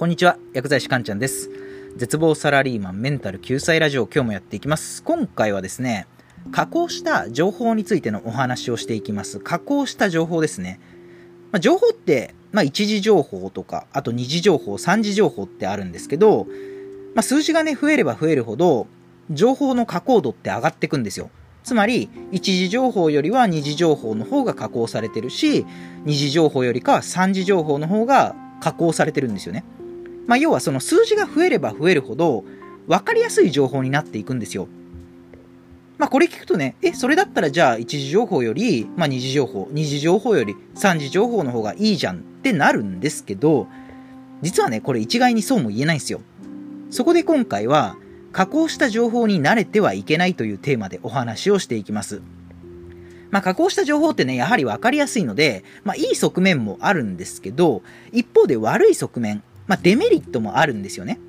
こんにちは、薬剤師かんちゃんです。絶望サラリーマンメンタル救済ラジオ今日もやっていきます。今回はですね、加工した情報についてのお話をしていきます。加工した情報ですね。まあ、情報って、まあ、一次情報とか、あと二次情報、三次情報ってあるんですけど、まあ、数字がね、増えれば増えるほど、情報の加工度って上がっていくんですよ。つまり、一次情報よりは二次情報の方が加工されてるし、二次情報よりかは三次情報の方が加工されてるんですよね。まあ、要はその数字が増えれば増えるほど分かりやすい情報になっていくんですよ。まあ、これ聞くとね、え、それだったらじゃあ一次情報より、まあ、二次情報、二次情報より三次情報の方がいいじゃんってなるんですけど、実はね、これ一概にそうも言えないんですよ。そこで今回は、加工した情報に慣れてはいけないというテーマでお話をしていきます。まあ、加工した情報ってね、やはり分かりやすいので、まあ、いい側面もあるんですけど、一方で悪い側面、まあ、デメリットもあるんですよね。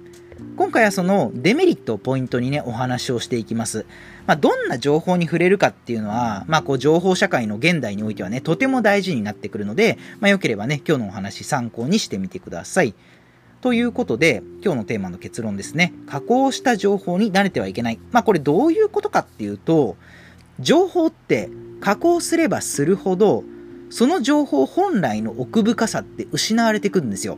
今回はそのデメリットをポイントにね、お話をしていきます。まあ、どんな情報に触れるかっていうのは、まあ、こう、情報社会の現代においてはね、とても大事になってくるので、まあ、よければね、今日のお話参考にしてみてください。ということで、今日のテーマの結論ですね。加工した情報に慣れてはいけない。まあ、これどういうことかっていうと、情報って加工すればするほど、その情報本来の奥深さって失われてくるんですよ。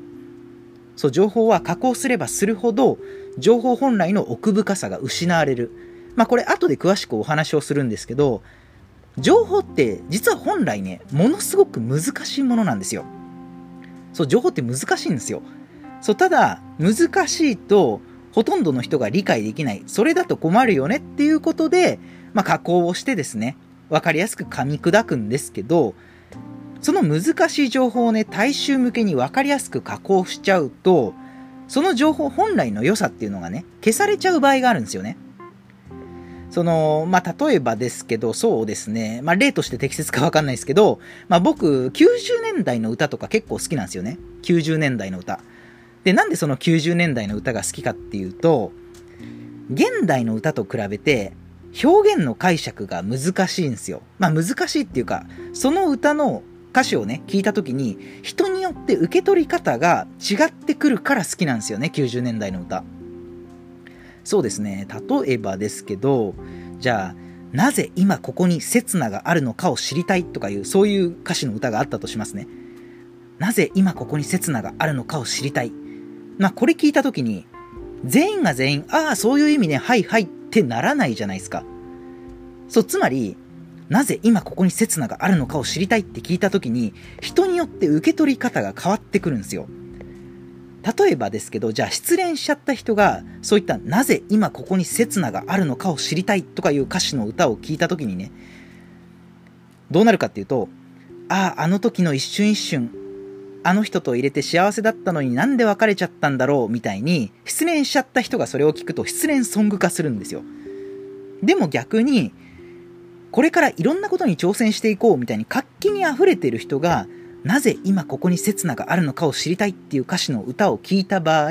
そう、情報は加工すればするほど、情報本来の奥深さが失われる。まあこれ後で詳しくお話をするんですけど、情報って実は本来ね、ものすごく難しいものなんですよ。そう、情報って難しいんですよ。そう、ただ、難しいと、ほとんどの人が理解できない。それだと困るよねっていうことで、まあ加工をしてですね、わかりやすく噛み砕くんですけど、その難しい情報をね、大衆向けに分かりやすく加工しちゃうと、その情報本来の良さっていうのがね、消されちゃう場合があるんですよね。その、まあ、例えばですけど、そうですね。まあ、例として適切かわかんないですけど、まあ、僕、90年代の歌とか結構好きなんですよね。90年代の歌。で、なんでその90年代の歌が好きかっていうと、現代の歌と比べて、表現の解釈が難しいんですよ。まあ、難しいっていうか、その歌の歌詞をね、聞いた時に、人によって受け取り方が違ってくるから好きなんですよね、90年代の歌。そうですね、例えばですけど、じゃあ、なぜ今ここに刹那があるのかを知りたいとかいう、そういう歌詞の歌があったとしますね。なぜ今ここに刹那があるのかを知りたい。まあ、これ聞いた時に、全員が全員、ああ、そういう意味ね、はいはいってならないじゃないですか。そう、つまり、なぜ今ここに刹那があるのかを知りたいって聞いた時に、人によって受け取り方が変わってくるんですよ。例えばですけど、じゃあ失恋しちゃった人が、そういったなぜ今ここに刹那があるのかを知りたいとかいう歌詞の歌を聞いた時にね、どうなるかっていうと、ああ、あの時の一瞬一瞬、あの人と入れて幸せだったのになんで別れちゃったんだろうみたいに、失恋しちゃった人がそれを聞くと失恋ソング化するんですよ。でも逆に、これからいろんなことに挑戦していこうみたいに活気に溢れてる人が、なぜ今ここに刹那があるのかを知りたいっていう歌詞の歌を聞いた場合、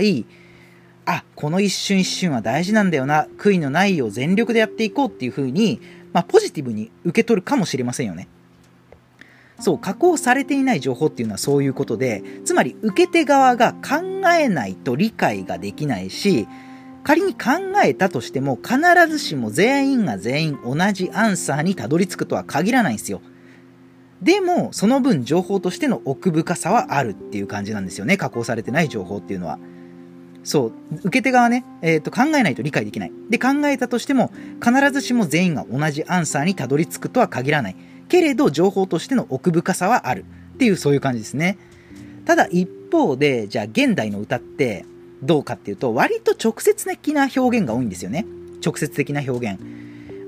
あ、この一瞬一瞬は大事なんだよな、悔いのないよう全力でやっていこうっていう風に、まあ、ポジティブに受け取るかもしれませんよね。そう、加工されていない情報っていうのはそういうことで、つまり受け手側が考えないと理解ができないし、仮に考えたとしても必ずしも全員が全員同じアンサーにたどり着くとは限らないんですよ。でも、その分情報としての奥深さはあるっていう感じなんですよね。加工されてない情報っていうのは。そう。受け手側ね、えっ、ー、と、考えないと理解できない。で、考えたとしても、必ずしも全員が同じアンサーにたどり着くとは限らない。けれど、情報としての奥深さはある。っていう、そういう感じですね。ただ、一方で、じゃあ、現代の歌って、どうかっていうと、割と直接的な表現が多いんですよね。直接的な表現。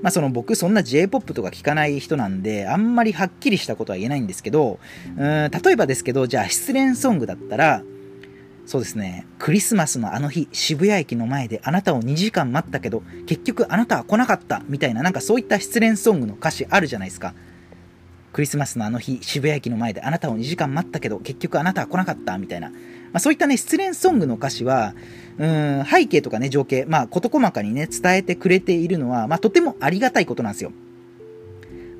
まあその僕そんな J-POP とか聞かない人なんで、あんまりはっきりしたことは言えないんですけど、うん例えばですけど、じゃあ失恋ソングだったら、そうですね、クリスマスのあの日、渋谷駅の前であなたを2時間待ったけど、結局あなたは来なかったみたいな、なんかそういった失恋ソングの歌詞あるじゃないですか。クリスマスのあの日、渋谷駅の前であなたを2時間待ったけど、結局あなたは来なかったみたいな。まあ、そういったね、失恋ソングの歌詞は、うん、背景とかね、情景、まあ、事細かにね、伝えてくれているのは、まあ、とてもありがたいことなんですよ。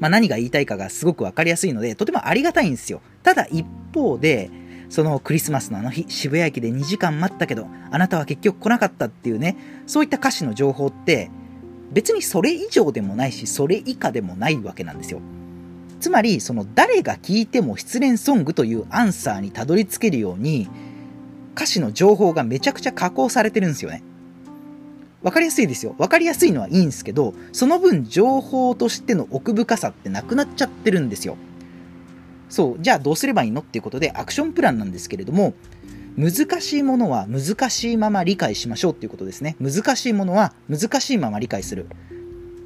まあ、何が言いたいかがすごくわかりやすいので、とてもありがたいんですよ。ただ一方で、そのクリスマスのあの日、渋谷駅で2時間待ったけど、あなたは結局来なかったっていうね、そういった歌詞の情報って、別にそれ以上でもないし、それ以下でもないわけなんですよ。つまり、その誰が聴いても失恋ソングというアンサーにたどり着けるように、歌詞の情報がめちゃくちゃ加工されてるんですよね。わかりやすいですよ。わかりやすいのはいいんですけど、その分情報としての奥深さってなくなっちゃってるんですよ。そう、じゃあどうすればいいのっていうことでアクションプランなんですけれども、難しいものは難しいまま理解しましょうっていうことですね。難しいものは難しいまま理解する。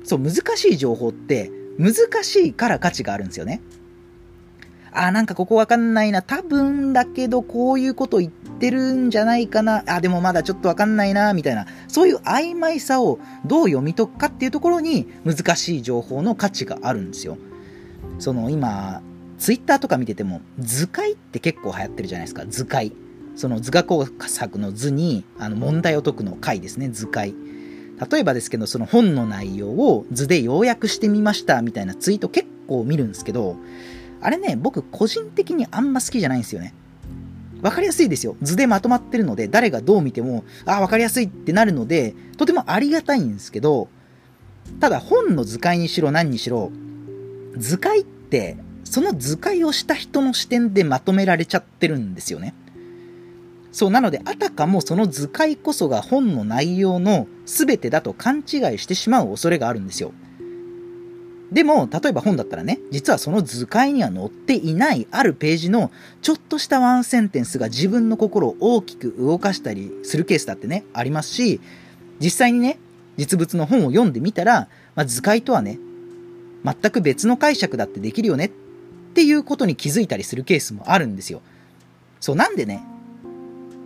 そう、難しい情報って難しいから価値があるんですよね。あ、なんかここわかんないな。多分だけどこういうこと言ってるんじゃないかな。あ、でもまだちょっとわかんないな、みたいな。そういう曖昧さをどう読み解くかっていうところに難しい情報の価値があるんですよ。その今、ツイッターとか見てても図解って結構流行ってるじゃないですか。図解。その図画工作の図にあの問題を解くの解ですね、図解。例えばですけど、その本の内容を図で要約してみましたみたいなツイート結構見るんですけど、あれね、僕個人的にあんま好きじゃないんですよね。わかりやすいですよ。図でまとまってるので、誰がどう見ても、ああ、わかりやすいってなるので、とてもありがたいんですけど、ただ本の図解にしろ何にしろ、図解って、その図解をした人の視点でまとめられちゃってるんですよね。そう、なので、あたかもその図解こそが本の内容の全てだと勘違いしてしまう恐れがあるんですよ。でも、例えば本だったらね、実はその図解には載っていないあるページのちょっとしたワンセンテンスが自分の心を大きく動かしたりするケースだってね、ありますし、実際にね、実物の本を読んでみたら、まあ、図解とはね、全く別の解釈だってできるよねっていうことに気づいたりするケースもあるんですよ。そう、なんでね、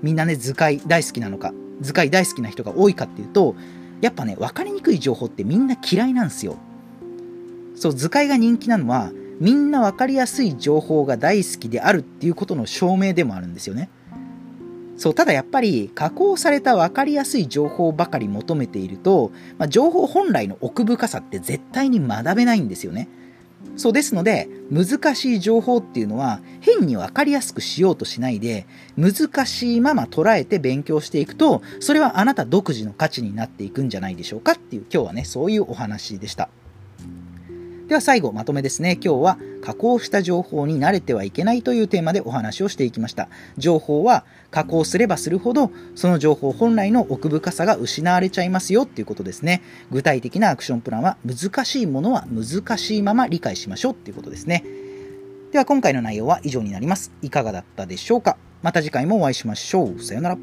みんなね、図解大好きなのか、図解大好きな人が多いかっていうと、やっぱね、分かりにくい情報ってみんな嫌いなんですよ。そう、図解が人気なのは、みんな分かりやすい情報が大好きであるっていうことの証明でもあるんですよね。そう、ただやっぱり加工された分かりやすい情報ばかり求めていると、まあ、情報本来の奥深さって絶対に学べないんですよね。そうですので、難しい情報っていうのは変に分かりやすくしようとしないで、難しいまま捉えて勉強していくと、それはあなた独自の価値になっていくんじゃないでしょうかっていう今日はね、そういうお話でした。では最後、まとめですね。今日は加工した情報に慣れてはいけないというテーマでお話をしていきました。情報は加工すればするほど、その情報本来の奥深さが失われちゃいますよっていうことですね。具体的なアクションプランは難しいものは難しいまま理解しましょうっていうことですね。では今回の内容は以上になります。いかがだったでしょうか？また次回もお会いしましょう。さようなら。